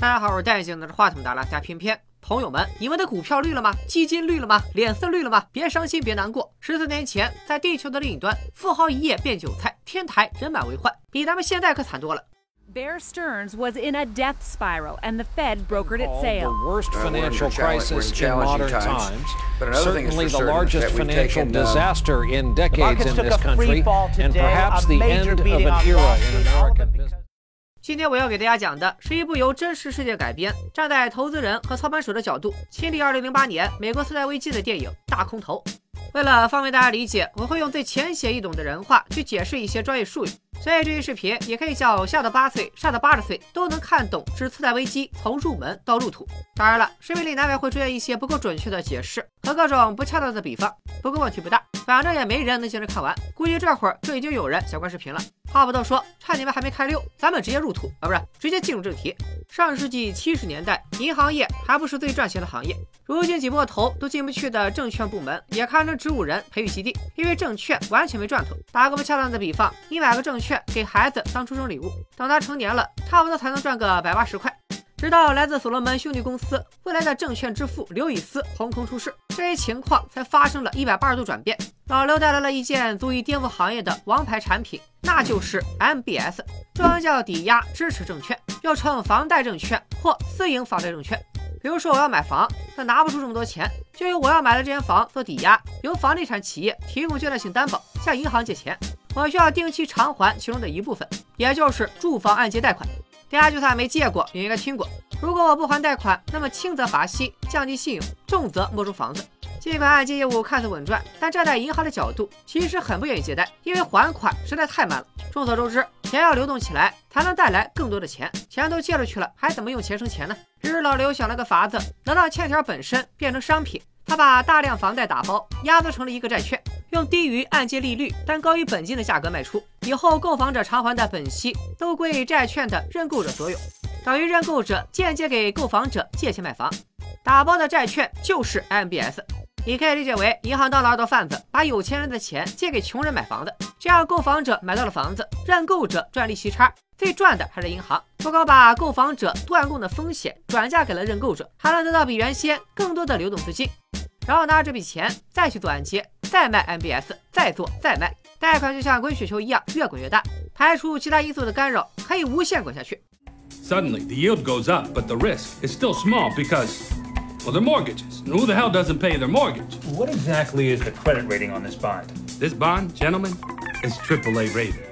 大家好，我是戴眼镜拿着话筒的拉加偏偏。朋友们，你们的股票绿了吗？基金绿了吗？脸色绿了吗？别伤心，别难过。十四年前，在地球的另一端，富豪一夜变韭菜，天台人满为患，比咱们现在可惨多了。Bear Stearns was in a death spiral, and the Fed brokered its sale. The worst financial challenge- we're in crisis in modern times. Certainly the largest financial um, disaster in decades in took this a free country, fall and today, perhaps the major end of an era in American business. 今天我要给大家讲的是一部由真实世界改编，站在投资人和操盘手的角度亲历2008年美国次贷危机的电影《大空头》。为了方便大家理解，我会用最浅显易懂的人话去解释一些专业术语，所以这期视频也可以叫下到八岁、上到八十岁都能看懂之次贷危机从入门到入土。当然了，视频里难免会出现一些不够准确的解释和各种不恰当的比方，不过问题不大，反正也没人能坚持看完，估计这会儿就已经有人想关视频了。话不多说，趁你们还没开溜，咱们直接入土啊，不是直接进入正题。上世纪七十年代，银行业还不是最赚钱的行业，如今挤破头都进不去的证券部门也堪称植物人培育基地，因为证券完全没赚头。打个不恰当的比方，你买个证券给孩子当出生礼物，等他成年了，差不多才能赚个百八十块。直到来自所罗门兄弟公司未来的证券之父刘易斯横空出世，这一情况才发生了一百八十度转变。老刘带来了一件足以颠覆行业的王牌产品，那就是 MBS，中文叫抵押支持证券，又称房贷证券或私营房贷证券。比如说我要买房，但拿不出这么多钱，就用我要买的这间房做抵押，由房地产企业提供阶段性担保，向银行借钱，我需要定期偿还其中的一部分，也就是住房按揭贷款。大家就算没借过，也应该听过。如果我不还贷款，那么轻则罚息，降低信用；重则没收房子。尽管按揭业务看似稳赚，但站在银行的角度，其实很不愿意借贷，因为还款实在太慢了。众所周知，钱要流动起来，才能带来更多的钱。钱都借出去了，还怎么用钱生钱呢？于是老刘想了个法子，能让欠条本身变成商品。他把大量房贷打包，压缩成了一个债券，用低于按揭利率但高于本金的价格卖出。以后购房者偿还的本息都归债券的认购者所有，等于认购者间接给购房者借钱买房。打包的债券就是 MBS，你可以理解为银行当了二道贩子，把有钱人的钱借给穷人买房子，这样购房者买到了房子，认购者赚利息差，最赚的还是银行。不光把购房者断供的风险转嫁给了认购者，还能得到比原先更多的流动资金。然后拿着这笔钱再去做按揭，再卖 MBS，再做再卖，贷款就像滚雪球一样越滚越大，排除其他因素的干扰，可以无限滚下去。Suddenly, the yield goes up, but the risk is still small because, well, they're mortgages. And who the hell doesn't pay their mortgage? What exactly is the credit rating on this bond? This bond, gentlemen, is AAA rated.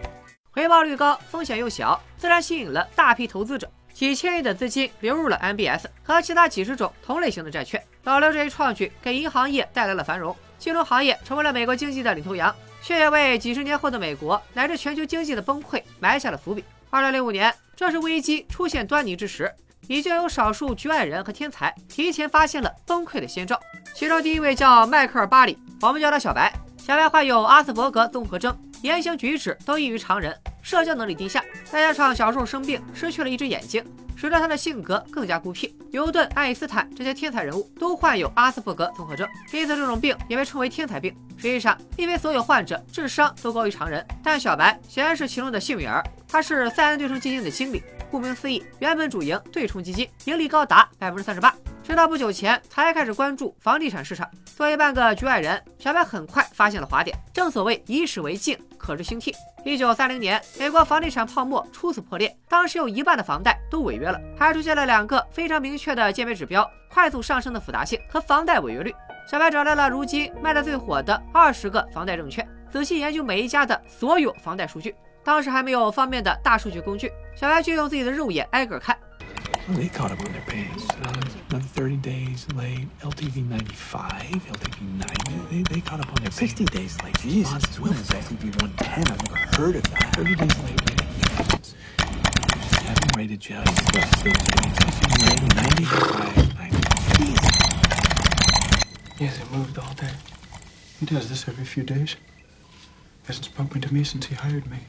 回报率高，风险又小，自然吸引了大批投资者。几千亿的资金流入了 MBS 和其他几十种同类型的债券。老刘这一创举给银行业带来了繁荣，金融行业成为了美国经济的领头羊，却也为几十年后的美国乃至全球经济的崩溃埋下了伏笔。二零零五年，正是危机出现端倪之时，已经有少数局外人和天才提前发现了崩溃的先兆。其中第一位叫迈克尔·巴里，我们叫他小白。小白患有阿斯伯格综合征，言行举止都异于常人，社交能力低下，再加上小时候生病失去了一只眼睛，使得他的性格更加孤僻。牛顿、爱因斯坦这些天才人物都患有阿斯伯格综合征，因此这种病也被称为天才病。实际上，因为所有患者智商都高于常人，但小白显然是其中的幸运儿。他是塞恩对冲基金的经理，顾名思义，原本主营对冲基金，盈利高达百分之三十八。直到不久前才开始关注房地产市场。作为半个局外人，小白很快发现了滑点。正所谓以史为镜，可知兴替。一九三零年，美国房地产泡沫初次破裂，当时有一半的房贷都违约了，还出现了两个非常明确的鉴别指标：快速上升的复杂性和房贷违约率。小白找来了如今卖的最火的二十个房贷证券，仔细研究每一家的所有房贷数据。当时还没有方便的大数据工具，小白就用自己的肉眼挨个看。 They caught up on their pants. Uh, another 30 days late. LTV 95, LTV 90. They, they caught up on their 60 days late. Jesus, what is LTV 110? I've never heard of that. 30 days late. Rated. Seven rated just. Still LTV rating 95. 90. Yes, it moved all day. He does this every few days. Hasn't spoken to me since he hired me.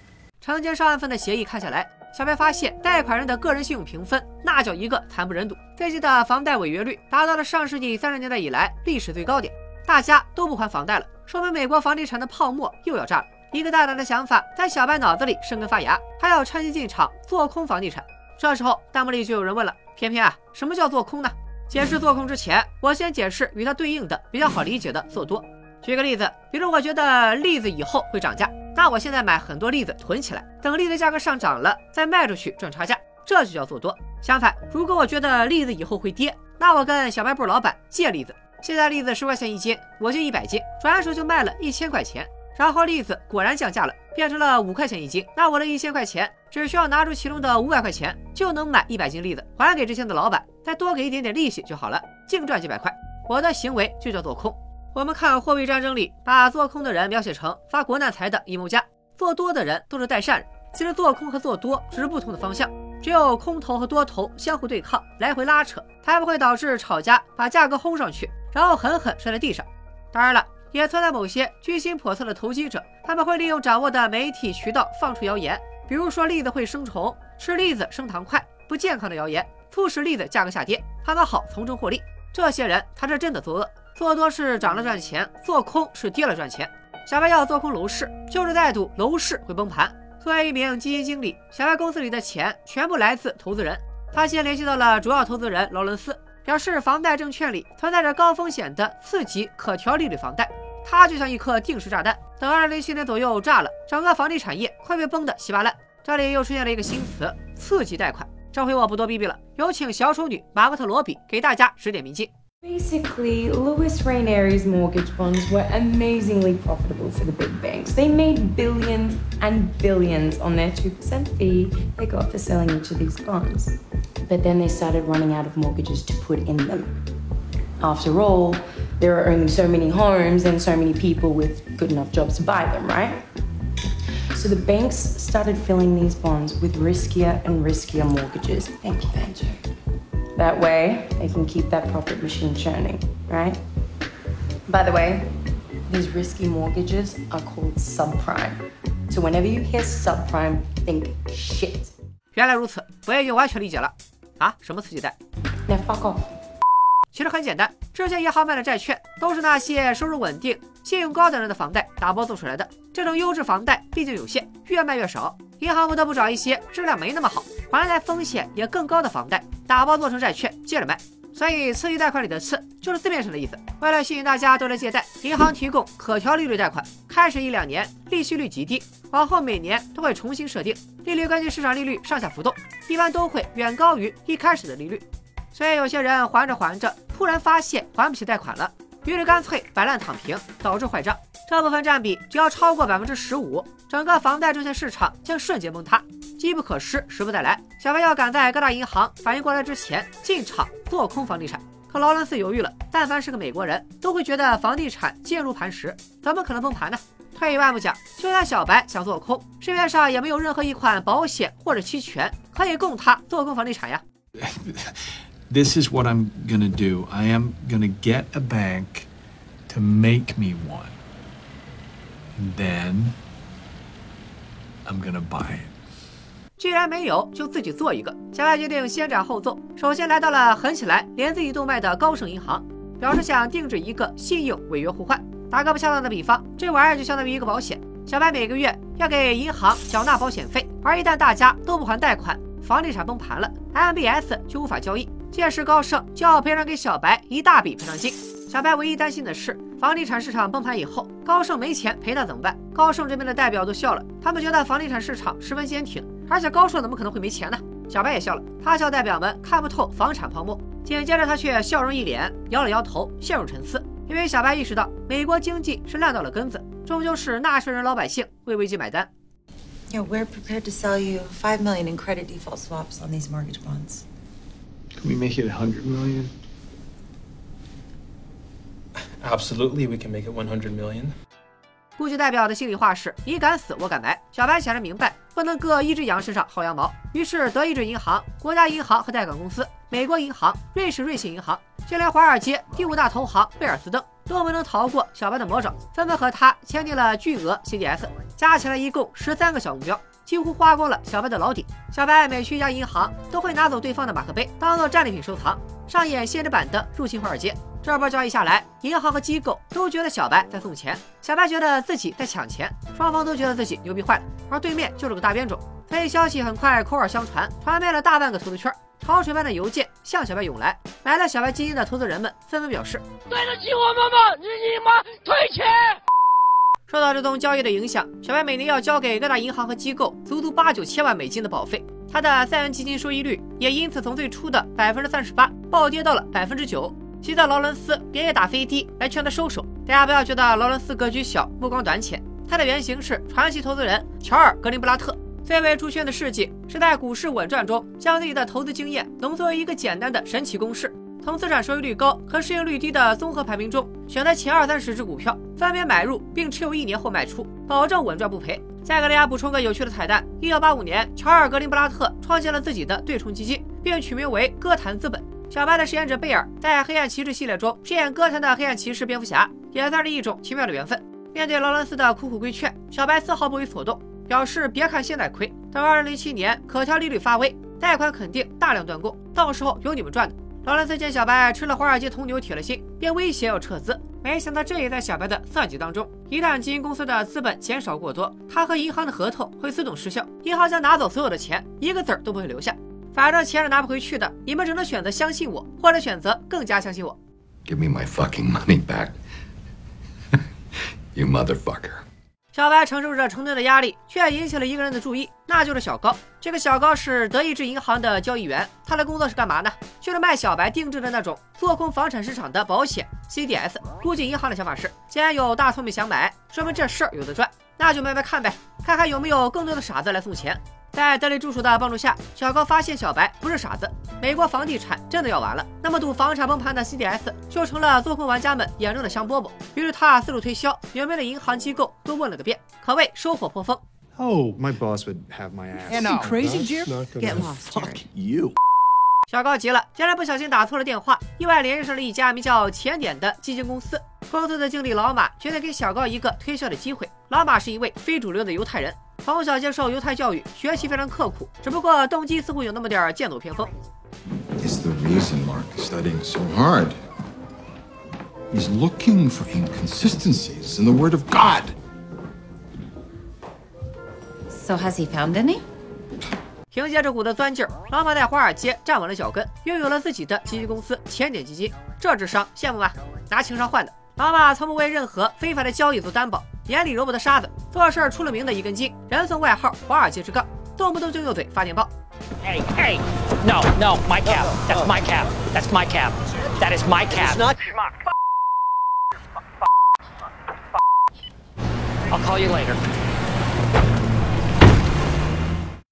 成千上万份的协议看下来，小白发现贷款人的个人信用评分那叫一个惨不忍睹，最近的房贷违约率达到了上世纪三十年代以来历史最高点，大家都不还房贷了，说明美国房地产的泡沫又要炸了。一个大胆的想法在小白脑子里生根发芽，他要趁机进场做空房地产。这时候弹幕里就有人问了：偏偏啊，什么叫做空呢？解释做空之前，我先解释与它对应的比较好理解的做多。举个例子，比如我觉得栗子以后会涨价，那我现在买很多栗子囤起来，等栗子价格上涨了再卖出去赚差价，这就叫做多。相反，如果我觉得栗子以后会跌，那我跟小卖部老板借栗子，现在栗子十块钱一斤，我就一百斤，转手就卖了一千块钱。然后栗子果然降价了，变成了五块钱一斤，那我的一千块钱只需要拿出其中的五百块钱，就能买一百斤栗子还给之前的老板，再多给一点点利息就好了，净赚几百块。我的行为就叫做空。我们看货币战争里，把做空的人描写成发国难财的阴谋家，做多的人都是代善人。其实做空和做多只是不同的方向，只有空头和多头相互对抗，来回拉扯，才不会导致炒家把价格轰上去，然后狠狠摔在地上。当然了。也存在某些居心叵测的投机者，他们会利用掌握的媒体渠道放出谣言，比如说栗子会生虫、吃栗子升糖快、不健康的谣言，促使栗子价格下跌，他们好从中获利。这些人他是真的作恶，做多是涨了赚钱，做空是跌了赚钱。小白要做空楼市，就是在赌楼市会崩盘。作为一名基金经理，小白公司里的钱全部来自投资人。他先联系到了主要投资人劳伦斯。表示房贷证券里存在着高风险的次级可调利率房贷，它就像一颗定时炸弹，等二零零七年左右炸了，整个房地产业快被崩得稀巴烂。这里又出现了一个新词——次级贷款。这回我不多逼逼了，有请小丑女马格特罗比给大家指点迷津。Basically, Louis Raineri's mortgage bonds were amazingly profitable for the big banks. They made billions and billions on their 2% fee they got for selling each of these bonds. But then they started running out of mortgages to put in them. After all, there are only so many homes and so many people with good enough jobs to buy them, right? So the banks started filling these bonds with riskier and riskier mortgages. Thank you, Banjo. That way, they can keep that profit machine churning, right? By the way, these risky mortgages are called subprime. So whenever you hear subprime, think shit. 原来如此，我也就完全理解了。啊，什么刺激贷？Now fuck off. 其实很简单，这些银行卖的债券都是那些收入稳定、信用高的人的房贷打包做出来的。这种优质房贷毕竟有限，越卖越少，银行不得不找一些质量没那么好、还贷风险也更高的房贷。打包做成债券，借着卖。所以，次级贷款里的“次”就是字面上的意思。为了吸引大家都来借贷，银行提供可调利率贷款。开始一两年利息率极低，往后每年都会重新设定利率，根据市场利率上下浮动，一般都会远高于一开始的利率。所以，有些人还着还着，突然发现还不起贷款了，于是干脆摆烂躺平，导致坏账。这部分占比只要超过百分之十五，整个房贷证券市场将瞬间崩塌。机不可失，时不再来。小白要赶在各大银行反应过来之前进场做空房地产，可劳伦斯犹豫了。但凡是个美国人，都会觉得房地产坚如磐石，怎么可能崩盘呢？退一万步讲，就算小白想做空，市面上也没有任何一款保险或者期权可以供他做空房地产呀。This is what I'm gonna do. I am gonna get a bank to make me one, and then I'm gonna buy it. 既然没有，就自己做一个。小白决定先斩后奏，首先来到了狠起来连自己都卖的高盛银行，表示想定制一个信用违约互换。打个不恰当的比方，这玩意儿就相当于一个保险。小白每个月要给银行缴纳保险费，而一旦大家都不还贷款，房地产崩盘了，MBS 就无法交易，届时高盛就要赔偿给小白一大笔赔偿金。小白唯一担心的是，房地产市场崩盘以后，高盛没钱赔他怎么办？高盛这边的代表都笑了，他们觉得房地产市场十分坚挺。而且高盛怎么可能会没钱呢？小白也笑了，他笑代表们看不透房产泡沫。紧接着他却笑容一脸，摇了摇头，陷入沉思。因为小白意识到，美国经济是烂到了根子，终究是纳税人老百姓为危机买单。We're prepared to sell you five million in credit default swaps on these mortgage bonds. Can we make it a hundred million? Absolutely, we can make it one hundred million. 估计代表的心里话是：你敢死，我敢埋。小白显然明白，不能搁一只羊身上薅羊毛。于是，德意志银行、国家银行和贷款公司、美国银行、瑞士瑞信银行，就连华尔街第五大投行贝尔斯登，都没能逃过小白的魔爪，纷纷和他签订了巨额 CDS，加起来一共十三个小目标，几乎花光了小白的老底。小白每去一家银行，都会拿走对方的马克杯，当做战利品收藏，上演限制版的入侵华尔街。这波交易下来，银行和机构都觉得小白在送钱，小白觉得自己在抢钱，双方都觉得自己牛逼坏了。而对面就是个大冤种，所以消息很快口耳相传，传遍了大半个投资圈。潮水般的邮件向小白涌来。买了小白基金的投资人们纷纷表示：“对得起我妈妈，日你妈退钱！”受到这宗交易的影响，小白每年要交给各大银行和机构足足八九千万美金的保费，他的三元基金收益率也因此从最初的百分之三十八暴跌到了百分之九。气得劳伦斯连夜打飞的来劝他收手。大家不要觉得劳伦斯格局小、目光短浅，他的原型是传奇投资人乔尔·格林布拉特。最为出圈的事迹是在《股市稳赚》中，将自己的投资经验浓缩为一个简单的神奇公式：从资产收益率高和市盈率低的综合排名中，选择前二三十只股票，分别买入并持有一年后卖出，保证稳赚不赔。再给大家补充个有趣的彩蛋：一九八五年，乔尔·格林布拉特创建了自己的对冲基金，并取名为歌坛资本。小白的饰演者贝尔在《黑暗骑士》系列中饰演歌坛的黑暗骑士蝙蝠侠，也算是一种奇妙的缘分。面对劳伦斯的苦苦规劝，小白丝毫不为所动，表示别看现在亏，等2007年可调利率发威，贷款肯定大量断供，到时候有你们赚的。劳伦斯见小白吃了华尔街铜牛铁了心，便威胁要撤资。没想到这也在小白的算计当中，一旦基金公司的资本减少过多，他和银行的合同会自动失效，银行将拿走所有的钱，一个子儿都不会留下。反正钱是拿不回去的，你们只能选择相信我，或者选择更加相信我。Give me my fucking money back, you motherfucker！小白承受着成吨的压力，却引起了一个人的注意，那就是小高。这个小高是德意志银行的交易员，他的工作是干嘛呢？就是卖小白定制的那种做空房产市场的保险 CDS。估计银行的想法是，既然有大聪明想买，说明这事儿有的赚，那就卖卖看呗，看看有没有更多的傻子来送钱。在德雷助手的帮助下，小高发现小白不是傻子，美国房地产真的要完了。那么赌房产崩盘的 CDS 就成了做空玩家们眼中的香饽饽。于是他四处推销，有名的银行机构都问了个遍，可谓收获颇丰。Oh, my boss would have my ass. You crazy, Jim? Get lost, Fuck you. 小高急了，竟然不小心打错了电话，意外联系上了一家名叫钱点的基金公司。公司的经理老马决定给小高一个推销的机会。老马是一位非主流的犹太人。从小接受犹太教育，学习非常刻苦，只不过动机似乎有那么点剑走偏锋。Is the reason Mark is studying so hard? He's looking for inconsistencies in the Word of God. So has he found any? 凭借着股的钻劲儿，老马在华尔街站稳了脚跟，拥有了自己的基金公司钱点基金。这智商羡慕吧？拿情商换的。老马从不为任何非法的交易做担保，眼里揉不得沙子，做事出了名的一根筋，人送外号“华尔街之杠”，动不动就用嘴发电报。Hey, hey, no, no, my cab. That's my cab. That's my cab. That is my cab. Not I'll call you later.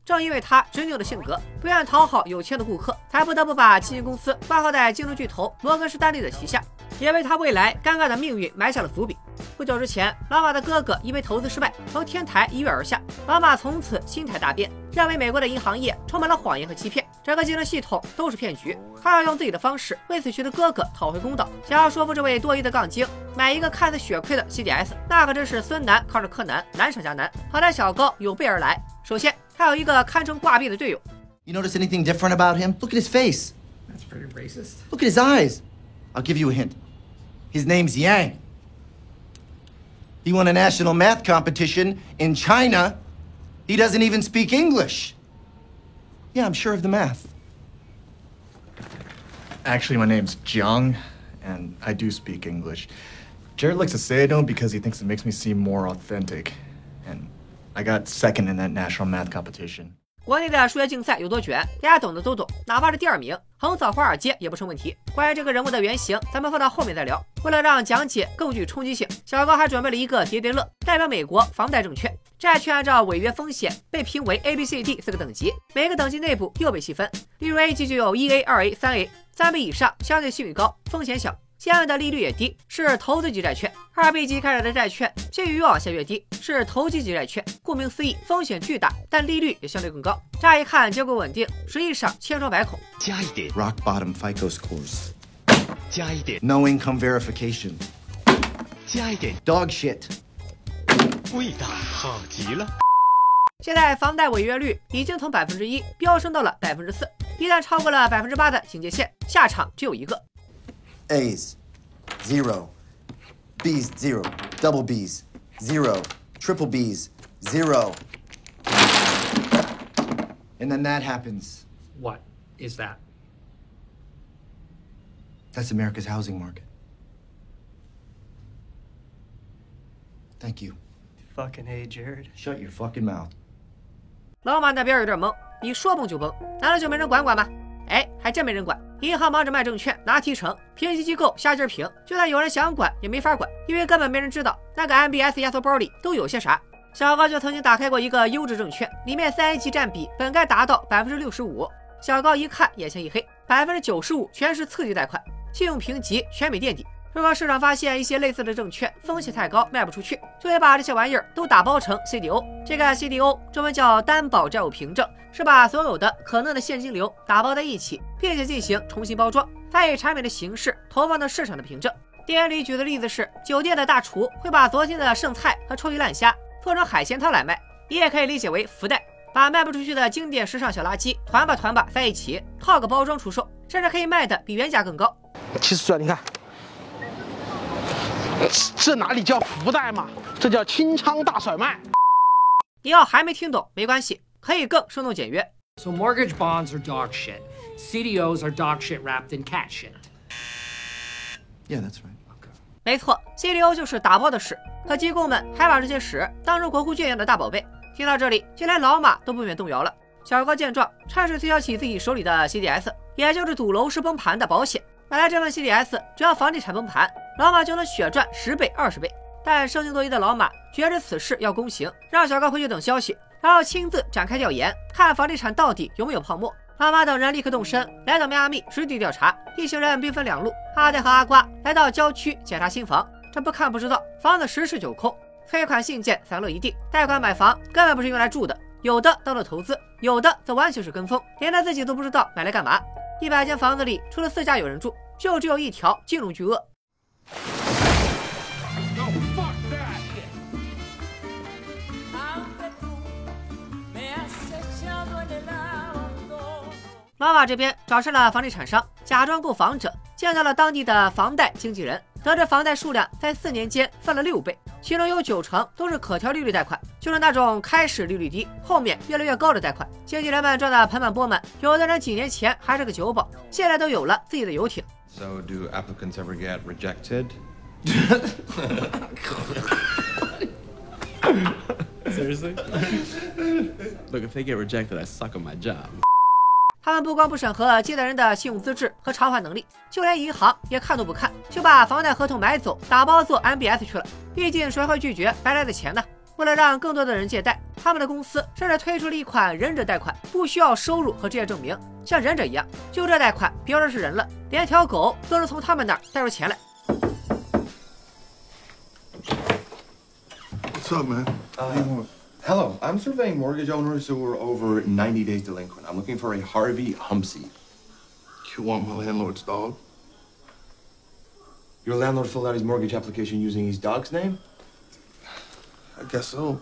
正因为他执拗的性格，不愿讨好有钱的顾客，才不得不把基金公司挂靠在金融巨头摩根士丹利的旗下，也为他未来尴尬的命运埋下了伏笔。不久之前，老马的哥哥因为投资失败从天台一跃而下，老马从此心态大变，认为美国的银行业充满了谎言和欺骗，整个金融系统都是骗局。他要用自己的方式为死去的哥哥讨回公道，想要说服这位多疑的杠精买一个看似血亏的 CDS，那可真是孙楠靠着柯南，难上加难。好在小高有备而来，首先。他有一个堪称挂壁的队友。You notice anything different about him? Look at his face. That's pretty racist. Look at his eyes. I'll give you a hint. His name's Yang. He won a national math competition in China. He doesn't even speak English. Yeah, I'm sure of the math. Actually, my name's Jiang, and I do speak English. Jared likes to say I don't because he thinks it makes me seem more authentic. And I got second in that national math competition. 国内的数学竞赛有多卷，大家懂的都懂，哪怕是第二名，横扫华尔街也不成问题。关于这个人物的原型，咱们放到后面再聊。为了让讲解更具冲击性，小高还准备了一个叠叠乐，代表美国房贷证券。债券按照违约风险被评为 A、B、C、D 四个等级，每个等级内部又被细分。例如 A 级就有一 A、二 A、三 A，三 B 以上相对信誉高，风险小。相应的利率也低，是投资级债券。二 B 级开始的债券，信誉越往下越低，是投机级债券。顾名思义，风险巨大，但利率也相对更高。乍一看结构稳定，实际上千疮百孔。加一点 rock bottom FICO scores，加一点 no income verification，加一点 dog shit，味道好极了。现在房贷违约率已经从百分之一飙升到了百分之四，一旦超过了百分之八的警戒线，下场只有一个。A's, zero. B's, zero. Double B's, zero. Triple B's, zero. And then that happens. What is that? That's America's housing market. Thank you. Fucking hey, Jared. Shut your fucking mouth. 老马那边有点懵，你说崩就崩，难道就没人管管吗？哎，还真没人管。 银行忙着卖证券、拿提成，评级机构瞎鸡儿评，就算有人想管也没法管，因为根本没人知道那个 MBS 压缩包里都有些啥。小高就曾经打开过一个优质证券，里面三 A 级占比本该达到百分之六十五。小高一看，眼前一黑，百分之九十五全是次级贷款，信用评级全美垫底。如果市场发现一些类似的证券风险太高，卖不出去，就会把这些玩意儿都打包成 CDO。这个 CDO 中文叫担保债务凭证，是把所有的可能的现金流打包在一起，并且进行重新包装，再以产品的形式投放到市场的凭证。电影里举的例子是，酒店的大厨会把昨天的剩菜和臭鱼烂虾做成海鲜汤来卖，你也可以理解为福袋，把卖不出去的经典时尚小垃圾团吧团吧在一起，套个包装出售，甚至可以卖的比原价更高。其实啊，你看。这哪里叫福袋嘛？这叫清仓大甩卖。你要还没听懂没关系，可以更生动简约。So mortgage bonds are dog shit. CDOs are dog shit wrapped in cat shit. Yeah, that's right. 没错，CDO 就是打包的屎，可机构们还把这些屎当成国库圈一样的大宝贝。听到这里，就连老马都不免动摇了。小高见状，趁势推销起自己手里的 CDS，也就是赌楼市崩盘的保险。买来这份 CDS，只要房地产崩盘，老马就能血赚十倍、二十倍。但生性多疑的老马觉着此事要公行，让小高回去等消息，然后亲自展开调研，看房地产到底有没有泡沫。老马等人立刻动身，来到迈阿密实地调查。一行人兵分两路，阿呆和阿瓜来到郊区检查新房。这不看不知道，房子十室九空，催款信件散落一地。贷款买房根本不是用来住的，有的当做投资，有的则完全是跟风，连他自己都不知道买来干嘛。一百间房子里，除了四家有人住，就只有一条金融巨鳄。老马这边找上了房地产商，假装购房者，见到了当地的房贷经纪人，得知房贷数量在四年间翻了六倍，其中有九成都是可调利率贷款，就是那种开始利率低，后面越来越高的贷款。经纪人们赚得盆满钵满，有的人几年前还是个酒保，现在都有了自己的游艇。So, do applicants ever get rejected? Seriously? Look, if they get rejected, I suck at my job. 他们不光不审核借贷人的信用资质和偿还能力，就连银行也看都不看，就把房贷合同买走，打包做 MBS 去了。毕竟谁会拒绝白来的钱呢？为了让更多的人借贷，他们的公司甚至推出了一款忍者贷款，不需要收入和职业证明，像忍者一样。就这贷款，别说是人了，连条狗都能从他们那儿贷出钱来。What's up, man? Hello, I'm surveying mortgage owners who are over 90 days delinquent. I'm looking for a Harvey Humpsey. You want my landlord's dog? Your landlord filled out his mortgage application using his dog's name? I guess so.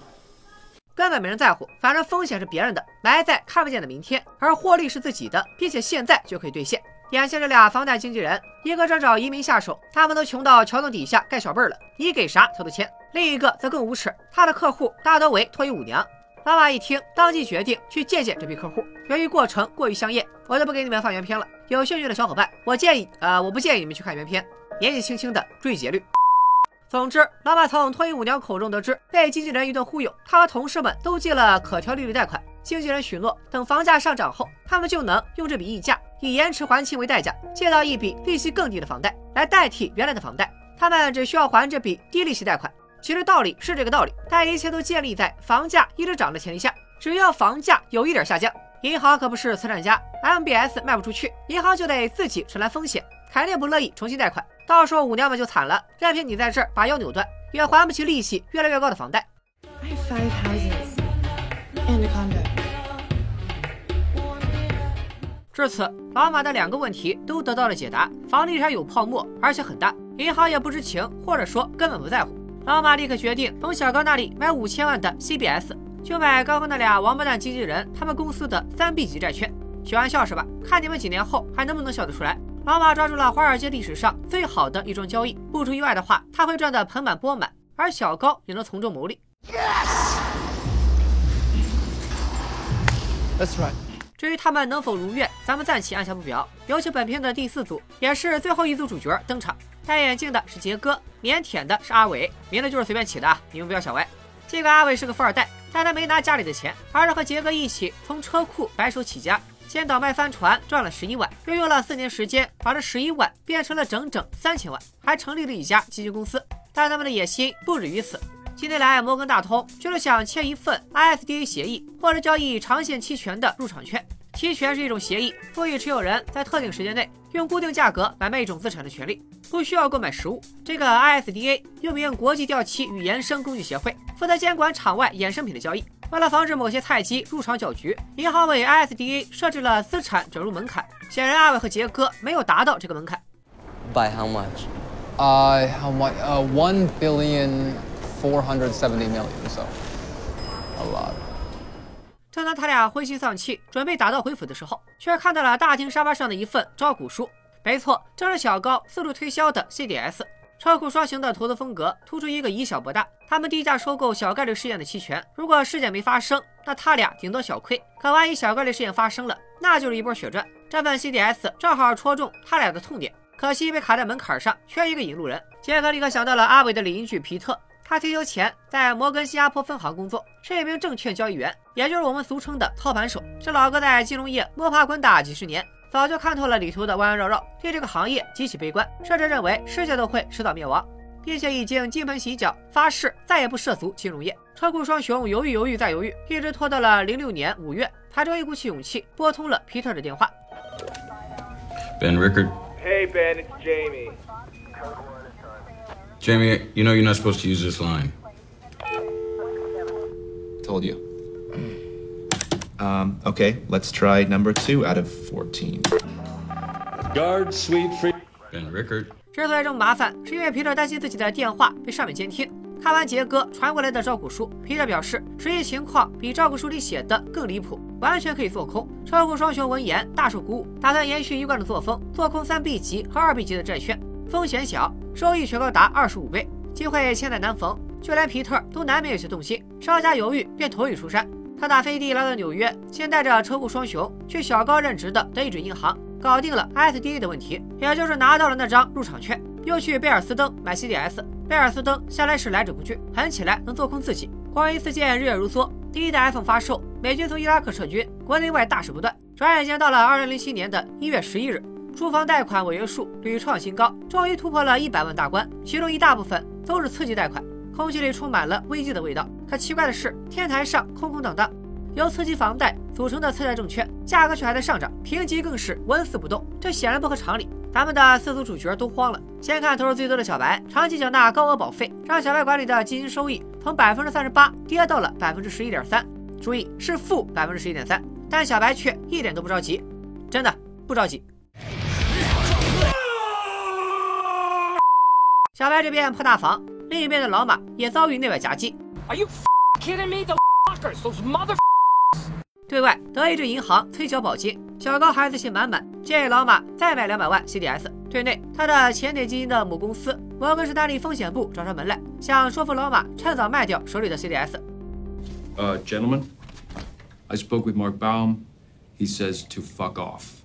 根本没人在乎，反正风险是别人的，埋在看不见的明天，而获利是自己的，并且现在就可以兑现。眼前这俩房贷经纪人，一个正找移民下手，他们都穷到桥洞底下盖小被了，你给啥他都签；另一个则更无耻，他的客户大多为脱衣舞娘。老马一听，当即决定去见见这批客户。由于过程过于香艳，我就不给你们放原片了。有兴趣的小伙伴，我建议，呃，我不建议你们去看原片，年纪轻轻的追节律。总之，老马从脱衣舞娘口中得知，被经纪人一顿忽悠，他和同事们都借了可调利率贷款。经纪人许诺，等房价上涨后，他们就能用这笔溢价，以延迟还清为代价，借到一笔利息更低的房贷，来代替原来的房贷。他们只需要还这笔低利息贷款。其实道理是这个道理，但一切都建立在房价一直涨的前提下。只要房价有一点下降，银行可不是慈善家，MBS 卖不出去，银行就得自己承担风险，肯定不乐意重新贷款。到时候舞娘们就惨了，任凭你在这儿把腰扭断，也还不起利息越来越高的房贷。至此，老马的两个问题都得到了解答：房地产有泡沫，而且很大，银行也不知情，或者说根本不在乎。老马立刻决定从小高那里买五千万的 CBS，就买刚刚那俩王八蛋经纪人他们公司的三 B 级债券。开玩笑是吧？看你们几年后还能不能笑得出来？老马抓住了华尔街历史上最好的一桩交易，不出意外的话，他会赚得盆满钵满，而小高也能从中牟利。Yes! That's right. 至于他们能否如愿，咱们暂且按下不表。有请本片的第四组，也是最后一组主角登场。戴眼镜的是杰哥，腼腆的是阿伟，名字就是随便起的，你们不要想歪。这个阿伟是个富二代，但他没拿家里的钱，而是和杰哥一起从车库白手起家。先倒卖帆船赚了十一万，又用了四年时间把这十一万变成了整整三千万，还成立了一家基金公司。但他们的野心不止于此。今天来摩根大通就是想签一份 ISDA 协议，或者交易长线期权的入场券。期权是一种协议，赋予持有人在特定时间内用固定价格买卖一种资产的权利，不需要购买实物。这个 ISDA 又名国际掉期与衍生工具协会，负责监管场外衍生品的交易。为了防止某些菜鸡入场搅局，银行为 ISDA 设置了资产准入门槛。显然，阿伟和杰哥没有达到这个门槛。By how much? Uh, how much? Uh, one billion four hundred seventy million. So, a lot. 正当他俩灰心丧气，准备打道回府的时候，却看到了大厅沙发上的一份招股书。没错，正是小高四处推销的 CDS。车库双雄的投资风格突出一个以小博大，他们低价收购小概率事件的期权。如果事件没发生，那他俩顶多小亏；可万一小概率事件发生了，那就是一波血赚。这份 CDS 正好戳中他俩的痛点，可惜被卡在门槛上，缺一个引路人。杰克立刻想到了阿伟的邻居皮特。他退休前在摩根新加坡分行工作，是一名证券交易员，也就是我们俗称的操盘手。这老哥在金融业摸爬滚打几十年，早就看透了里头的弯弯绕绕，对这个行业极其悲观，甚至认为世界都会迟早灭亡，并且已经金盆洗脚，发誓再也不涉足金融业。车库双雄犹豫犹豫再犹豫，一直拖到了零六年五月，才终于鼓起勇气拨通了皮特的电话。Ben Rickard. Hey Ben, it's Jamie. Jamie, you know you're not supposed to use this line. Told you. Um, okay, let's try number two out of fourteen. Guard free. Ben Rickard. 之所以这么麻烦，是因为皮特担心自己的电话被上面监听。看完杰哥传过来的招股书，皮特表示实际情况比招股书里写的更离谱，完全可以做空。车库双雄闻言大受鼓舞，打算延续一贯的作风，做空三 B 级和二 B 级的债券，风险小，收益却高达二十五倍。机会千载难逢，就连皮特都难免有些动心，稍加犹豫便同意出山。他打飞的来到纽约，先带着车库双雄去小高任职的德意志银行，搞定了 SDA 的问题，也就是拿到了那张入场券。又去贝尔斯登买 CDS，贝尔斯登向来是来者不拒，狠起来能做空自己。光一次见日月如梭，第一代 iPhone 发售，美军从伊拉克撤军，国内外大事不断。转眼间到了二零零七年的一月十一日，住房贷款违约数屡创新高，终于突破了一百万大关，其中一大部分都是次级贷款。空气里充满了危机的味道。可奇怪的是，天台上空空荡荡，由次级房贷组成的次贷证券价格却还在上涨，评级更是纹丝不动，这显然不合常理。咱们的四组主角都慌了。先看投入最多的小白，长期缴纳高额保费，让小白管理的基金收益从百分之三十八跌到了百分之十一点三，注意是负百分之十一点三。但小白却一点都不着急，真的不着急。小白这边破大防，另一边的老马也遭遇内外夹击。Are you kidding me? The fuckers, those mother. 对外，德意志银行催缴保金，小高孩子气满满，建议老马再买两百万 CDS。对内，他的前点基金的母公司摩根士丹利风险部找上门来，想说服老马趁早卖掉手里的 CDS。Uh, gentlemen, I spoke with Mark Baum. He says to fuck off.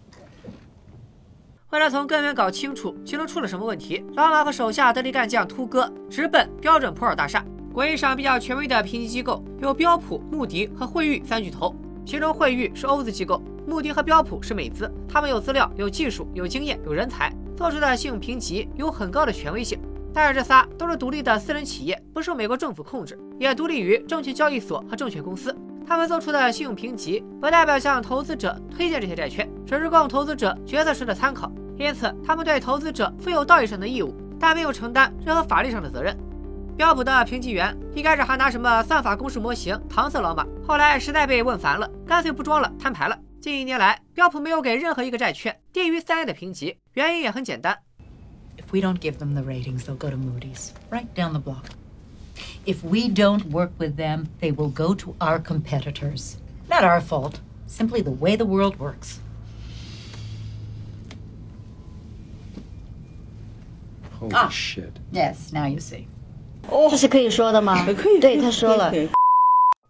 为了从根源搞清楚其中出了什么问题，老马和手下得力干将秃哥直奔标准普尔大厦。国际上比较权威的评级机构有标普、穆迪和惠誉三巨头，其中惠誉是欧资机构，穆迪和标普是美资。他们有资料、有技术、有经验、有人才，做出的信用评级有很高的权威性。但是这仨都是独立的私人企业，不受美国政府控制，也独立于证券交易所和证券公司。他们做出的信用评级不代表向投资者推荐这些债券，只是供投资者决策时的参考。因此，他们对投资者负有道义上的义务，但没有承担任何法律上的责任。标普的评级员一开始还拿什么算法公式模型搪塞老马，后来实在被问烦了，干脆不装了，摊牌了。近一年来，标普没有给任何一个债券低于三 A 的评级，原因也很简单。If we don't give them the ratings, they'll go to Moody's, right down the block. If we don't work with them, they will go to our competitors. Not our fault, simply the way the world works. Holy Ah. shit. Yes, now you see. 这是可以说的吗？可以，对，他说了。没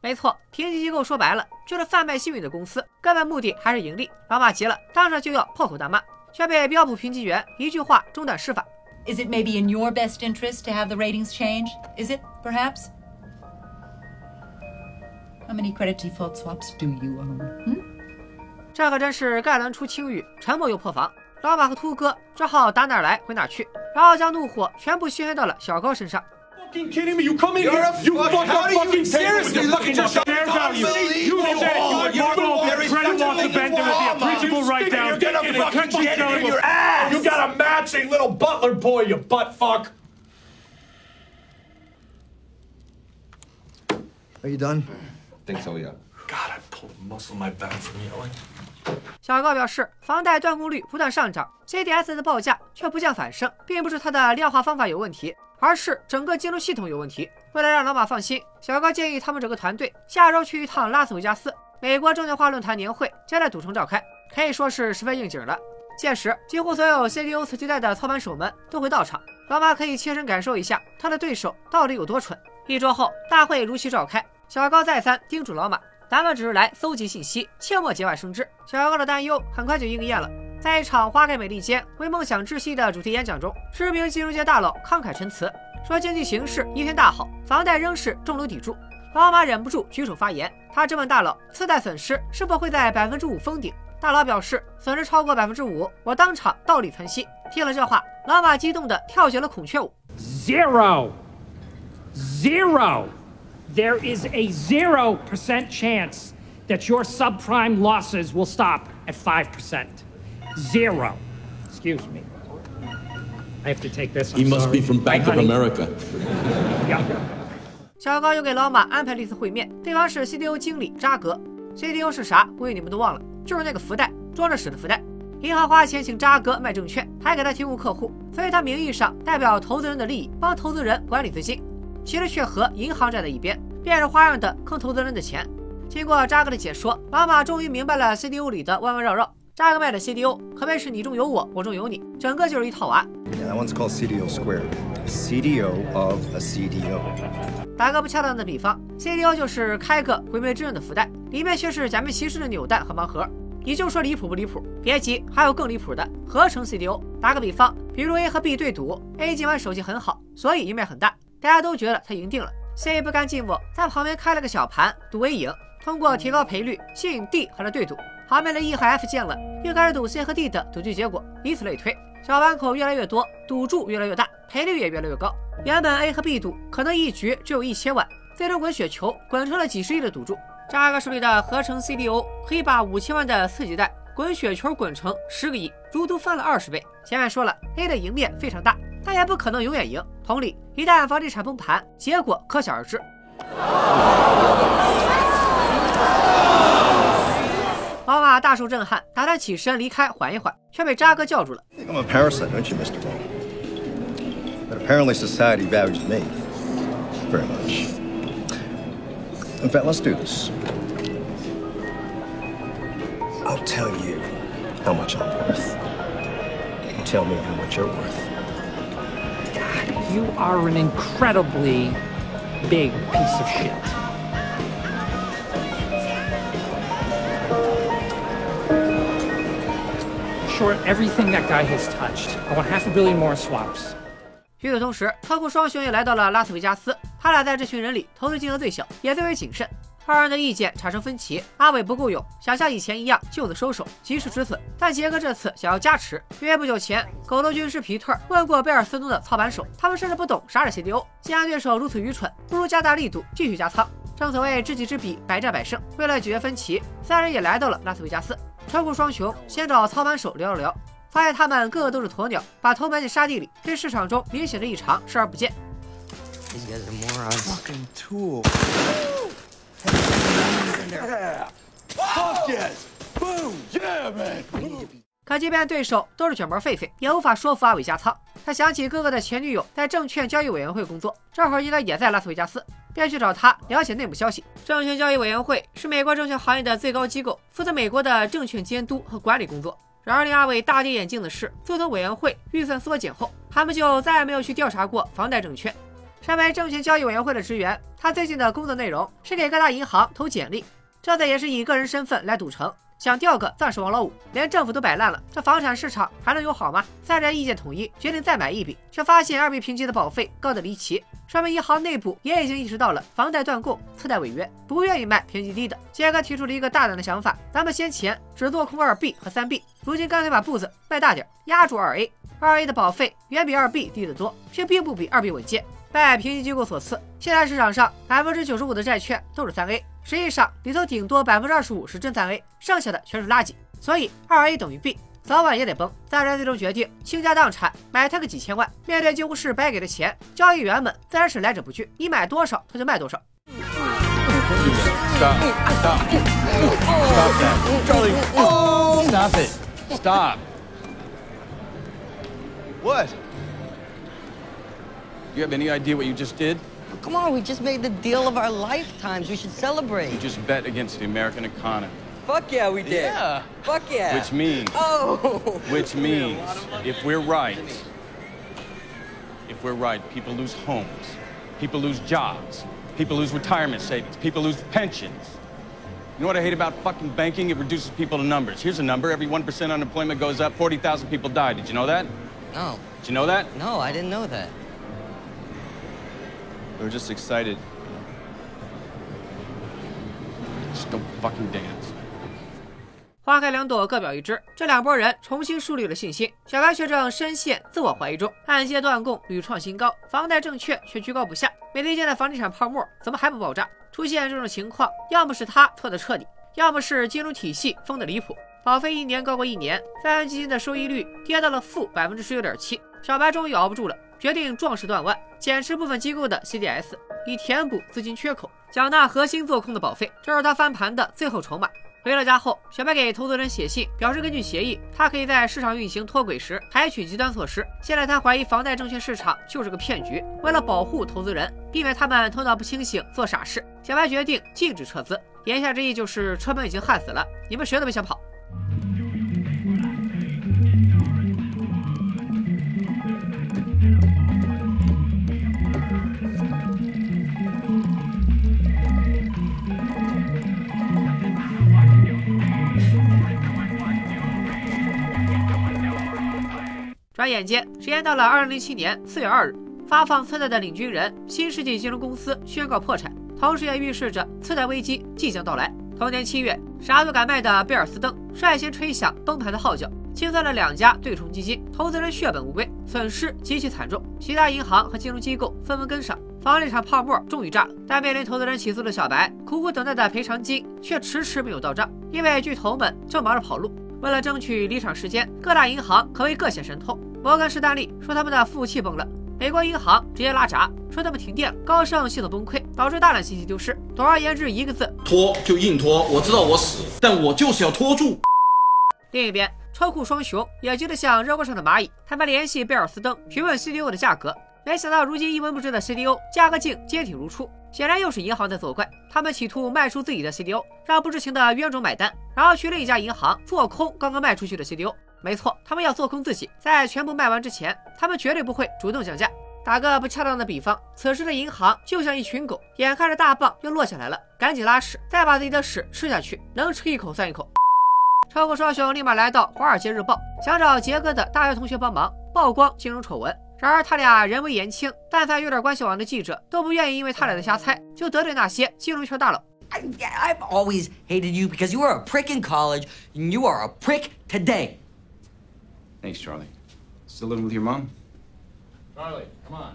没错，评级机构说白了就是贩卖信誉的公司，根本目的还是盈利。老马急了，当场就要破口大骂，却被标普评级员一句话中断施法。Is it maybe in your best interest to have the ratings change? Is it, perhaps? How many credit default swaps do you own? Hmm? 这可真是盖伦出青雨，沉默又破防。老马和秃哥只好打哪儿来回哪儿去，然后将怒火全部宣泄到了小高身上。Fucking kidding me? You come in here, you fuck up fucking seriously look at your share value. You said you would model the credit loss event and with the appreciable write down. You're gonna and fucking attention get it selling in will- your ass. You got a matching little butler boy, you butt fuck. Are you done? Think so, yeah. God, I pulled muscle in my back from yelling. 小高表示，房贷断供率不断上涨，CDS 的报价却不降反升，并不是它的量化方法有问题， 而是整个金融系统有问题。为了让老马放心，小高建议他们整个团队下周去一趟拉斯维加斯。美国证券化论坛年会将在赌城召开，可以说是十分应景了。届时，几乎所有 CDO 次级贷的操盘手们都会到场，老马可以亲身感受一下他的对手到底有多蠢。一周后，大会如期召开，小高再三叮嘱老马。咱们只是来搜集信息，切莫节外生枝。小高的担忧很快就应验了。在一场花开美利坚，为梦想窒息的主题演讲中，知名金融界大佬慷慨陈词，说经济形势一片大好，房贷仍是中流砥柱。老马忍不住举手发言，他质问大佬，次贷损失是否会在百分之五封顶？大佬表示，损失超过百分之五，我当场倒立窜息。听了这话，老马激动地跳起了孔雀舞。Zero. Zero. There is a zero percent chance that your subprime losses will stop at 5%. Zero. Excuse me. I have to take this. He must be from Bank of. America. Yeah. 小高又给老马安排了一次会面，对方是 CDO 经理扎格。CDO 是啥？估计你们都忘了，就是那个福袋，装着屎的福袋。银行花钱请扎格卖证券，还给他提供客户，所以他名义上代表投资人的利益，帮投资人管理资金，其实却和银行站在一边，变着花样的坑投资人的钱。经过扎格的解说，老马终于明白了 CDO 里的弯弯绕绕。扎克麦的 CDO 可谓是你中有我，我中有你，整个就是一套娃。Yeah, that one's called CDO squared. CDO of a CDO. 打个不恰当的比方，CDO 就是开个鬼灭之刃的福袋，里面却是假面骑士的扭蛋和盲盒。你就说离谱不离谱？别急，还有更离谱的合成 CDO。打个比方，比如 A 和 B 对赌，A 今晚手气很好，所以赢面很大，大家都觉得他赢定了。C 不甘寂寞，在旁边开了个小盘赌 A 赢，通过提高赔率吸引 D 和他对赌。旁边的 E 和 F 见了，又开始赌 C 和 D 的赌局结果，以此类推。小盘口越来越多，赌注越来越大，赔率也越来越高。原本 A 和 B 赌可能一局只有一千万，最终滚雪球滚出了几十亿的赌注。扎克手里的合成 CDO 可以把五千万的次级贷滚雪球滚成十个亿，足足翻了二十倍。前面说了，A 的赢面非常大，但也不可能永远赢。同理，一旦房地产崩盘，结果可想而知。老马大受震撼，打算起身离开缓一缓，却被扎哥叫住了。I'm a parasite, don't you, Mr. Wong? But apparently society values me very much. In fact, let's do this. I'll tell you how much I'm worth. You tell me how much you're worth. You are an incredibly big piece of shit. For everything that guy has touched. I want half a billion more swaps. 与此同时，特库双雄也来到了拉斯维加斯。他俩在这群人里投资金额最小，也最为谨慎。二人的意见产生分歧。阿伟不够勇，想像以前一样就此收手，及时止损。但杰哥这次想要加持。因为不久前，狗头军师皮特问过贝尔斯东的操盘手，他们甚至不懂啥是 CDO。既然对手如此愚蠢，不如加大力度，继续加仓。正所谓知己知彼，百战百胜。为了解决分歧，三人也来到了拉斯维加斯。特库双雄先找操盘手聊了聊。发现他们个个都是鸵鸟，把头埋进沙地里，对市场中明显的异常视而不见。可即便对手都是卷毛狒狒，也无法说服阿伟加仓。他想起哥哥的前女友在证券交易委员会工作，这会儿应该也在拉斯维加斯，便去找他了解内部消息。证券交易委员会是美国证券行业的最高机构，负责美国的证券监督和管理工作。然而令阿伟大跌眼镜的是，自从委员会预算缩减后，他们就再也没有去调查过房贷证券。身为证券交易委员会的职员，他最近的工作内容是给各大银行投简历，这次也是以个人身份来赌城。想调个钻石王老五，连政府都摆烂了，这房产市场还能有好吗？三人意见统一，决定再买一笔，却发现二 B 评级的保费高得离奇，说明银行内部也已经意识到了房贷断供、次贷违约，不愿意卖评级低的。杰哥提出了一个大胆的想法：咱们先前只做空二 B 和三 B，如今干脆把步子迈大点，压住二 A。二 A 的保费远比二 B 低得多，却并不比二 B 稳健。拜评级机构所赐，现在市场上百分之九十五的债券都是三 A。实际上，里头顶多百分之二十五是真三 A，剩下的全是垃圾。所以二 A 等于 B，早晚也得崩。三人最终决定倾家荡产买他个几千万。面对几乎是白给的钱，交易员们自然是来者不拒，你买多少他就卖多少。Stop. Stop. Stop that. Charlie. Stop. Stop. What? You have any idea what you just did? Come on, we just made the deal of our lifetimes. We should celebrate. You just bet against the American economy. Fuck yeah, we did. Yeah. Fuck yeah. Which means. Oh. Which means, if we're right, if we're right, people lose homes, people lose jobs, people lose retirement savings, people lose pensions. You know what I hate about fucking banking? It reduces people to numbers. Here's a number: every one percent unemployment goes up, forty thousand people die. Did you know that? No. Did you know that? No, I didn't know that. We're just excited. stop fucking dance. 花开两朵，各表一枝。这两拨人重新树立了信心，小白却正深陷自我怀疑中，按揭断供屡创新高，房贷证券却居高不下。美利坚的房地产泡沫怎么还不爆炸？出现这种情况，要么是他错得彻底，要么是金融体系疯得离谱。保费一年高过一年，三元基金的收益率跌到了负百分之十六点七。小白终于熬不住了，决定壮士断腕，减持部分机构的 CDS，以填补资金缺口，缴纳核心做空的保费。这是他翻盘的最后筹码。回了家后，小白给投资人写信，表示根据协议，他可以在市场运行脱轨时采取极端措施。现在他怀疑房贷证券市场就是个骗局。为了保护投资人，避免他们头脑不清醒做傻事，小白决定禁止撤资。言下之意就是车门已经焊死了，你们谁都别想跑。转眼间，时间到了二零零七年四月二日，发放次贷的领军人新世纪金融公司宣告破产，同时也预示着次贷危机即将到来。同年七月，啥都敢卖的贝尔斯登率先吹响崩盘的号角，清算了两家对冲基金，投资人血本无归，损失极其惨重。其他银行和金融机构纷纷跟上，房地产泡沫终于炸了。但面临投资人起诉的小白，苦苦等待的赔偿金却迟迟没有到账，因为巨头们正忙着跑路。为了争取离场时间，各大银行可谓各显神通。摩根士丹利说他们的服务器崩了，美国银行直接拉闸，说他们停电了，高盛系统崩溃，导致大量信息丢失。总而言之，一个字：拖就硬拖。我知道我死，但我就是要拖住。另一边，车库双雄也急得像热锅上的蚂蚁，他们联系贝尔斯登询问 CDO 的价格，没想到如今一文不值的 CDO 价格竟坚挺如初，显然又是银行在作怪。他们企图卖出自己的 CDO，让不知情的冤种买单，然后去另一家银行做空刚刚卖出去的 CDO。没错，他们要做空自己，在全部卖完之前，他们绝对不会主动降价。打个不恰当的比方，此时的银行就像一群狗，眼看着大棒要落下来了，赶紧拉屎，再把自己的屎吃下去，能吃一口算一口。车库双雄立马来到《华尔街日报》，想找杰哥的大学同学帮忙曝光金融丑闻。然而他俩人微言轻，但凡有点关系网的记者都不愿意因为他俩的瞎猜就得罪那些金融圈大佬。I've always hated you because you were a prick in college you are a prick today. Thanks, Charlie. Still living with your mom? Charlie, come on.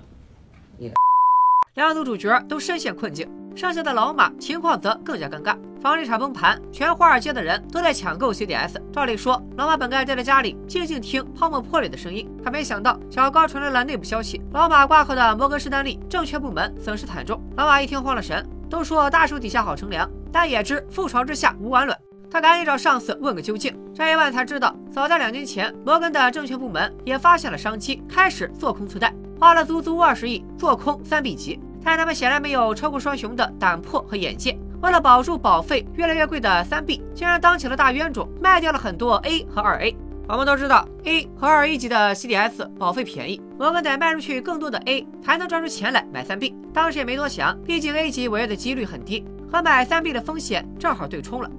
两组主角都深陷困境，剩下的老马情况则更加尴尬。房地产崩盘，全华尔街的人都在抢购 CDS。照理说，老马本该待在家里静静听泡沫破裂的声音，可没想到小高传来了内部消息：老马挂靠的摩根士丹利证券部门损失惨重。老马一听慌了神，都说大树底下好乘凉，但也知覆巢之下无完卵。他赶紧找上司问个究竟。这一问才知道，早在两年前，摩根的证券部门也发现了商机，开始做空次贷，花了足足二十亿做空三 B 级。但他们显然没有超过双雄的胆魄和眼界。为了保住保费越来越贵的三 B，竟然当起了大冤种，卖掉了很多 A 和二 A。我们都知道，A 和二 A 级的 CDS 保费便宜，摩根得卖出去更多的 A，才能赚出钱来买三 B。当时也没多想，毕竟 A 级违约的几率很低，和买三 B 的风险正好对冲了。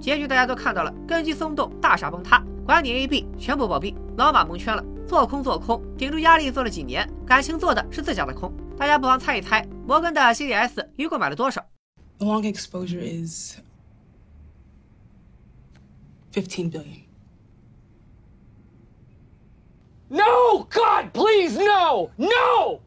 结局大家都看到了，根基松动，大厦崩塌，管理 A、B 全部暴毙，老马蒙圈了，做空做空，顶住压力做了几年，感情做的是自家的空。大家不妨猜一猜，摩根的 CDS 一共买了多少？The long exposure is fifteen billion. No, God, please, no, no.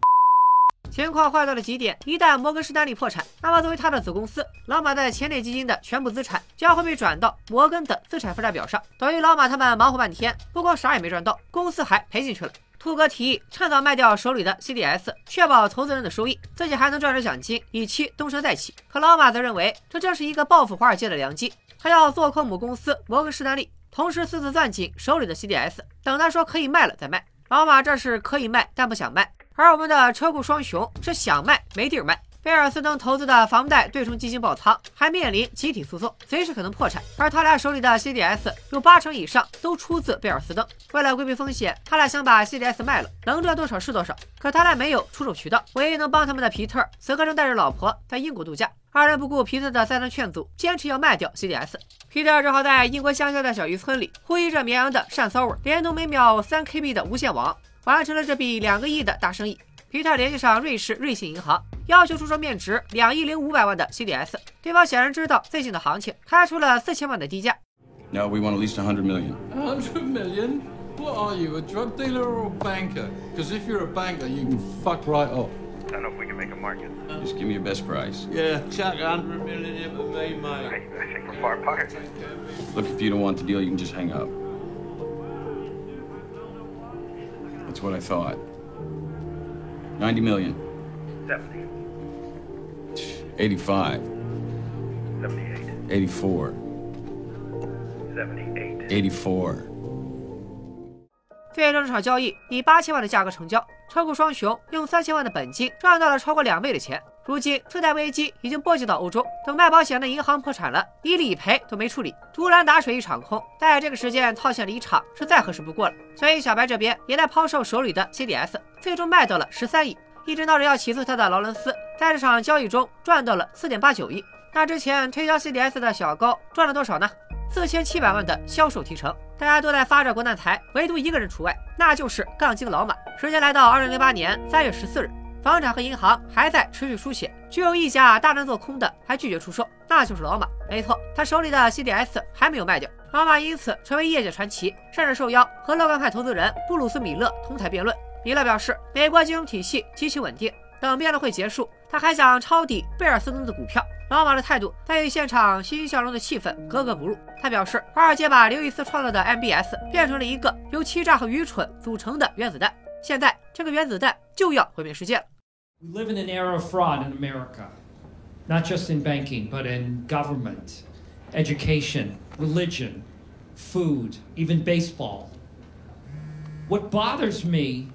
情况坏到了极点，一旦摩根士丹利破产，那么作为他的子公司，老马在前列基金的全部资产将会被转到摩根的资产负债表上，等于老马他们忙活半天，不光啥也没赚到，公司还赔进去了。兔哥提议趁早卖掉手里的 CDS，确保投资人的收益，自己还能赚点奖金，以期东山再起。可老马则认为这正是一个报复华尔街的良机，他要做空母公司摩根士丹利。同时私自攥紧手里的 CDS，等他说可以卖了再卖。老马这是可以卖，但不想卖；而我们的车库双雄是想卖，没地儿卖。贝尔斯登投资的房贷对冲基金爆仓，还面临集体诉讼，随时可能破产。而他俩手里的 CDS 有八成以上都出自贝尔斯登。为了规避风险，他俩想把 CDS 卖了，能赚多少是多少。可他俩没有出手渠道，唯一能帮他们的皮特此刻正带着老婆在英国度假。二人不顾皮特的再三劝阻，坚持要卖掉 CDS。皮特只好在英国乡下的小渔村里，呼吸着绵羊的膻骚味，连同每秒三 KB 的无线网，完成了这笔两个亿的大生意。皮特联系上瑞士瑞信银行，要求出售面值两亿零五百万的 CDS。对方显然知道最近的行情，开出了四千万的低价。No, we want at least a hundred million. A hundred million? What are you, a drug dealer or a banker? Because if you're a banker, you can fuck right off. I don't know if we can make a market. Just give me your best price. Yeah, chuck a hundred million in with me, mate. I, I think we're far apart. Look, if you don't want the deal, you can just hang up. That's what I thought. 90 million. 70. 85. 78. 84. 78. 84. 最终这场交易以八千万的价格成交，车库双雄用三千万的本金赚到了超过两倍的钱。如今次贷危机已经波及到欧洲，等卖保险的银行破产了，一理赔都没处理，突然打水一场空，在这个时间套现离场是再合适不过了。所以小白这边也在抛售手里的 CDS，最终卖到了十三亿。一直闹着要起诉他的劳伦斯，在这场交易中赚到了四点八九亿。那之前推销 CDS 的小高赚了多少呢？四千七百万的销售提成。大家都在发着国难财，唯独一个人除外，那就是杠精老马。时间来到二零零八年三月十四日。房产和银行还在持续输血，只有一家大难做空的还拒绝出售，那就是老马。没错，他手里的 CDS 还没有卖掉。老马因此成为业界传奇，甚至受邀和乐观派投资人布鲁斯·米勒同台辩论。米勒表示，美国金融体系极其稳定。等辩论会结束，他还想抄底贝尔斯登的股票。老马的态度在与现场欣欣向荣的气氛格格不入。他表示，华尔街把刘易斯创造的 MBS 变成了一个由欺诈和愚蠢组成的原子弹，现在这个原子弹就要毁灭世界了。We live in an era of fraud in America, not just in banking, but in government, education, religion, food, even baseball. What bothers me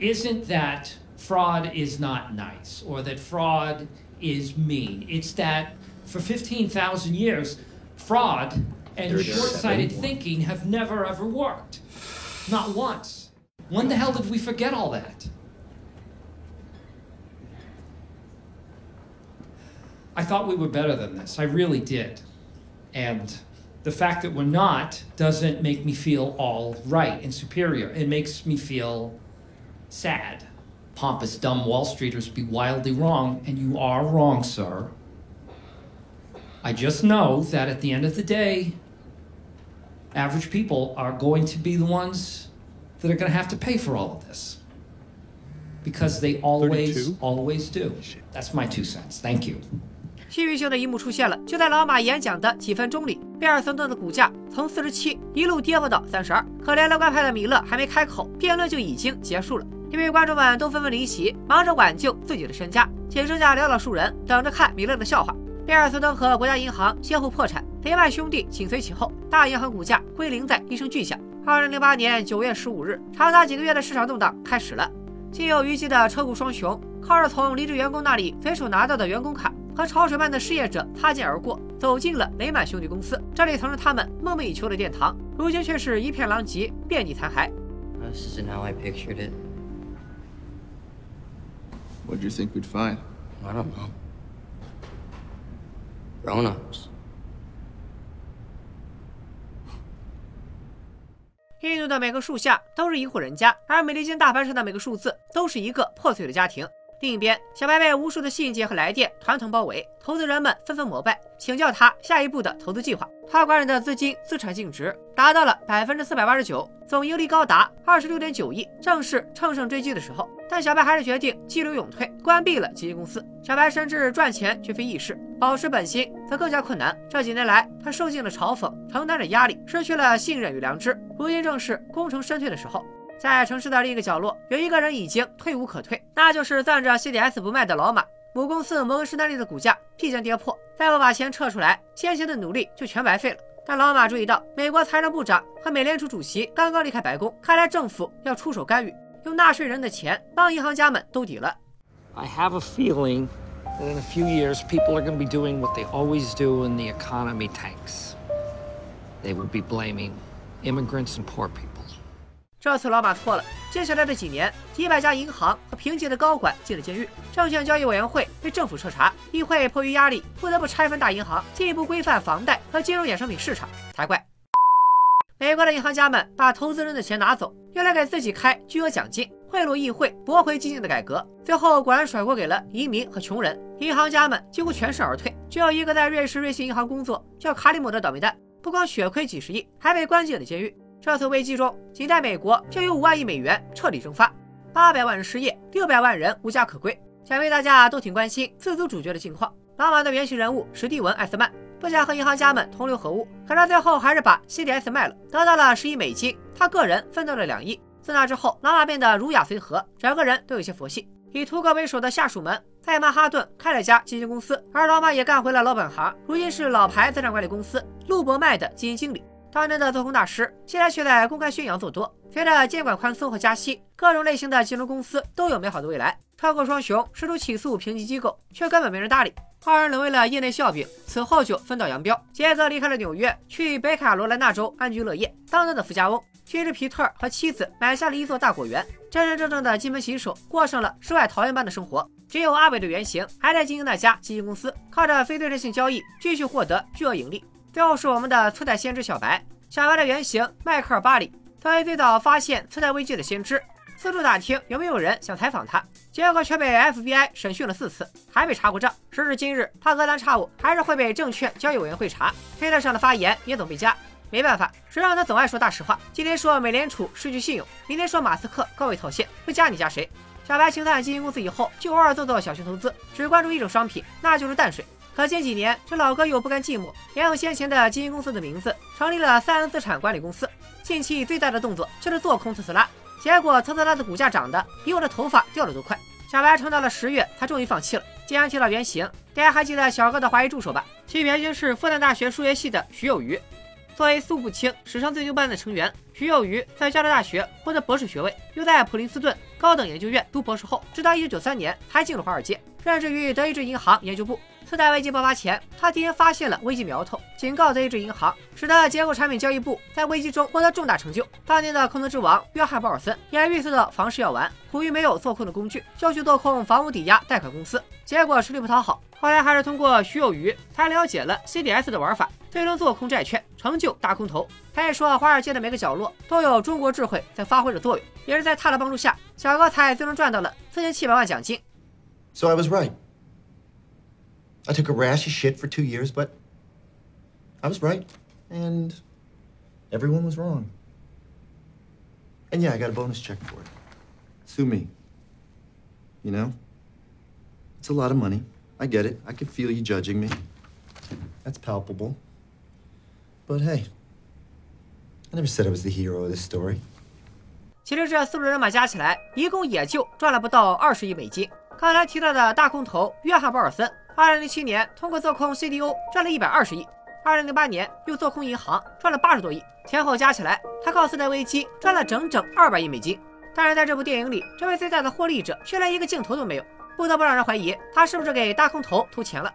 isn't that fraud is not nice or that fraud is mean. It's that for 15,000 years, fraud and short sighted thinking have never ever worked. Not once. When the hell did we forget all that? I thought we were better than this. I really did. And the fact that we're not doesn't make me feel all right and superior. It makes me feel sad. Pompous, dumb Wall Streeters be wildly wrong, and you are wrong, sir. I just know that at the end of the day, average people are going to be the ones that are going to have to pay for all of this. Because they always, 32? always do. That's my two cents. Thank you. 戏剧性的一幕出现了，就在老马演讲的几分钟里，贝尔森顿的股价从四十七一路跌落到三十二。可怜乐观派的米勒还没开口，辩论就已经结束了，因为观众们都纷纷离席，忙着挽救自己的身家，仅剩下寥寥数人等着看米勒的笑话。贝尔斯登和国家银行先后破产，雷曼兄弟紧随其后，大银行股价归零在一声巨响。二零零八年九月十五日，长达几个月的市场动荡开始了。心有余悸的车库双雄，靠着从离职员工那里随手拿到的员工卡。和潮水般的失业者擦肩而过，走进了雷曼兄弟公司，这里曾是他们梦寐以求的殿堂，如今却是一片狼藉，遍地残骸。This isn't how I pictured it. What'd you think we'd find? I don't know. Grown-ups. 印度的每个树下都是一户人家，而美利坚大盘上的每个数字都是一个破碎的家庭。另一边，小白被无数的信件和来电团团包围，投资人们纷纷膜拜，请教他下一步的投资计划。他管理的资金资产净值达到了百分之四百八十九，总盈利高达二十六点九亿，正是乘胜追击的时候。但小白还是决定激流勇退，关闭了基金公司。小白深知赚钱绝非易事，保持本心则更加困难。这几年来，他受尽了嘲讽，承担着压力，失去了信任与良知。如今正是功成身退的时候。在城市的另一个角落，有一个人已经退无可退，那就是攥着 CDS 不卖的老马。母公司摩根士丹利的股价必将跌破，再不把钱撤出来，先前的努力就全白费了。但老马注意到，美国财政部长和美联储主席刚刚离开白宫，看来政府要出手干预，用纳税人的钱帮银行家们兜底了。I have a feeling that in a few years, people are going to be doing what they always do when the economy tanks. They will be blaming immigrants and poor people. 这次老马错了。接下来的几年，几百家银行和评级的高管进了监狱，证券交易委员会被政府彻查，议会迫于压力不得不拆分大银行，进一步规范房贷和金融衍生品市场，才怪。美国的银行家们把投资人的钱拿走，用来给自己开巨额奖金，贿赂议会，驳回激进的改革，最后果然甩锅给了移民和穷人。银行家们几乎全身而退，只有一个在瑞士瑞信银行工作叫卡里姆的倒霉蛋，不光血亏几十亿，还被关进了监狱。这次危机中，仅在美国就有五万亿美元彻底蒸发，八百万人失业，六百万人无家可归。想必大家都挺关心四组主角的近况。老马的原型人物史蒂文·艾斯曼不想和银行家们同流合污，可他最后还是把 CDS 卖了，得到了十亿美金，他个人分到了两亿。自那之后，老马变得儒雅随和，整个人都有些佛系。以图格为首的下属们在曼哈顿开了家基金公司，而老马也干回了老本行，如今是老牌资产管理公司路博迈的基金经理。当年的做空大师，现在却在公开宣扬做多。随着监管宽松和加息，各种类型的金融公司都有美好的未来。超购双雄试图起诉评级机构，却根本没人搭理。二人沦为了业内笑柄，此后就分道扬镳。杰则离开了纽约，去北卡罗来纳州安居乐业，当当的富家翁。其实皮特和妻子买下了一座大果园，真真正正的金盆洗手，过上了世外桃源般的生活。只有阿伟的原型还在经营那家基金公司，靠着非对称性交易继续获得巨额盈利。最后是我们的初代先知小白，小白的原型迈克尔·巴里，作为最早发现次贷危机的先知，四处打听有没有人想采访他，结果却被 FBI 审讯了四次，还被查过账。时至今日，他隔三差五还是会被证券交易委员会查，推特上的发言也总被加。没办法，谁让他总爱说大实话？今天说美联储失去信用，明天说马斯克高位套现，不加你加谁？小白清算基金公司以后，就偶尔做做小型投资，只关注一种商品，那就是淡水。可近几年，这老哥又不甘寂寞，沿用先前的基金公司的名字，成立了三 N 资产管理公司。近期最大的动作就是做空特斯拉，结果特斯拉的股价涨得比我的头发掉的都快。小白撑到了十月，他终于放弃了。既然提到原型，大家还记得小哥的华裔助手吧？其原型是复旦大学数学系的徐有余。作为苏步青史上最牛班的成员，徐有余在加州大学获得博士学位，又在普林斯顿高等研究院读博士后，直到1993年才进入华尔街，任职于德意志银行研究部。次贷危机爆发前，他提前发现了危机苗头，警告德意志银行，使得结构产品交易部在危机中获得重大成就。当年的空头之王约翰鲍尔森也预测到房市要完，苦于没有做空的工具，就去做空房屋抵押贷款公司，结果吃力不讨好。后来还是通过徐有余才了解了 CDS 的玩法，最终做空债券，成就大空头。可以说，华尔街的每个角落都有中国智慧在发挥着作用。也是在他的帮助下，小高才最终赚到了四千七百万奖金。So I was right. I took a rash of shit for two years, but I was right. And everyone was wrong. And yeah, I got a bonus check for it. Sue me. You know? It's a lot of money. I get it. I can feel you judging me. That's palpable. But hey, I never said I was the hero of this story. 其实这四路人马加起来，一共也就赚了不到二十亿美金。刚才提到的大空头约翰·鲍尔森， 二零零七年通过做空 CDO 赚了一百二十亿，二零零八年又做空银行赚了八十多亿，前后加起来，他靠次贷危机赚了整整二百亿美金。但是在这部电影里，这位最大的获利者却连一个镜头都没有，不得不让人怀疑他是不是给大空头投钱了。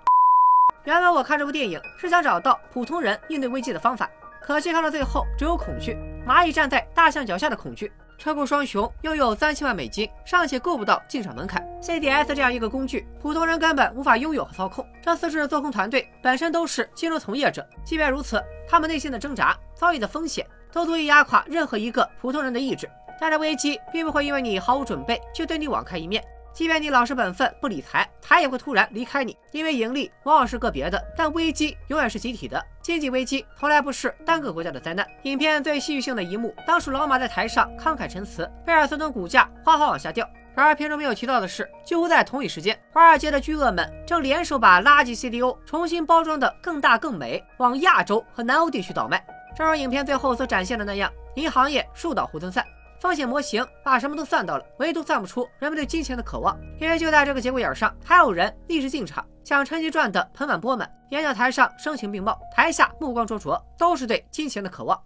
原本我看这部电影是想找到普通人应对危机的方法，可惜看到最后只有恐惧，蚂蚁站在大象脚下的恐惧。车库双雄拥有三千万美金，尚且够不到进场门槛。CDS 这样一个工具，普通人根本无法拥有和操控。这四支做空团队本身都是金融从业者，即便如此，他们内心的挣扎、遭遇的风险，都足以压垮任何一个普通人的意志。但这危机并不会因为你毫无准备就对你网开一面。即便你老实本分不理财，财也会突然离开你。因为盈利往往是个别的，但危机永远是集体的。经济危机从来不是单个国家的灾难。影片最戏剧性的一幕，当属老马在台上慷慨陈词，贝尔斯顿股价哗哗往下掉。然而片中没有提到的是，几乎在同一时间，华尔街的巨鳄们正联手把垃圾 CDO 重新包装的更大更美，往亚洲和南欧地区倒卖。正如影片最后所展现的那样，银行业树倒猢狲散。风险模型把什么都算到了，唯独算不出人们对金钱的渴望。因为就在这个节骨眼上，还有人立志进场，想趁机赚得盆满钵满。演讲台上声情并茂，台下目光灼灼，都是对金钱的渴望。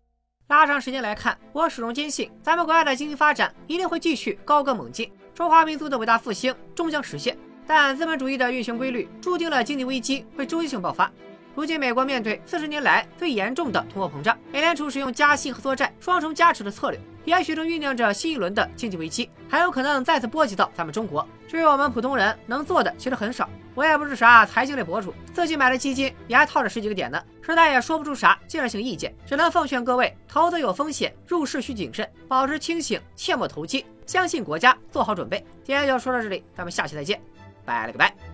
拉长时间来看，我始终坚信，咱们国家的经济发展一定会继续高歌猛进，中华民族的伟大复兴终将实现。但资本主义的运行规律注定了经济危机会周期性爆发。如今，美国面对四十年来最严重的通货膨胀，美联储使用加息和缩债双重加持的策略。也许正酝酿着新一轮的经济危机，还有可能再次波及到咱们中国。至于我们普通人能做的，其实很少。我也不是啥财经类博主，自己买的基金也还套着十几个点呢，实在也说不出啥建设性意见，只能奉劝各位：投资有风险，入市需谨慎，保持清醒，切莫投机，相信国家，做好准备。今天就说到这里，咱们下期再见，拜了个拜。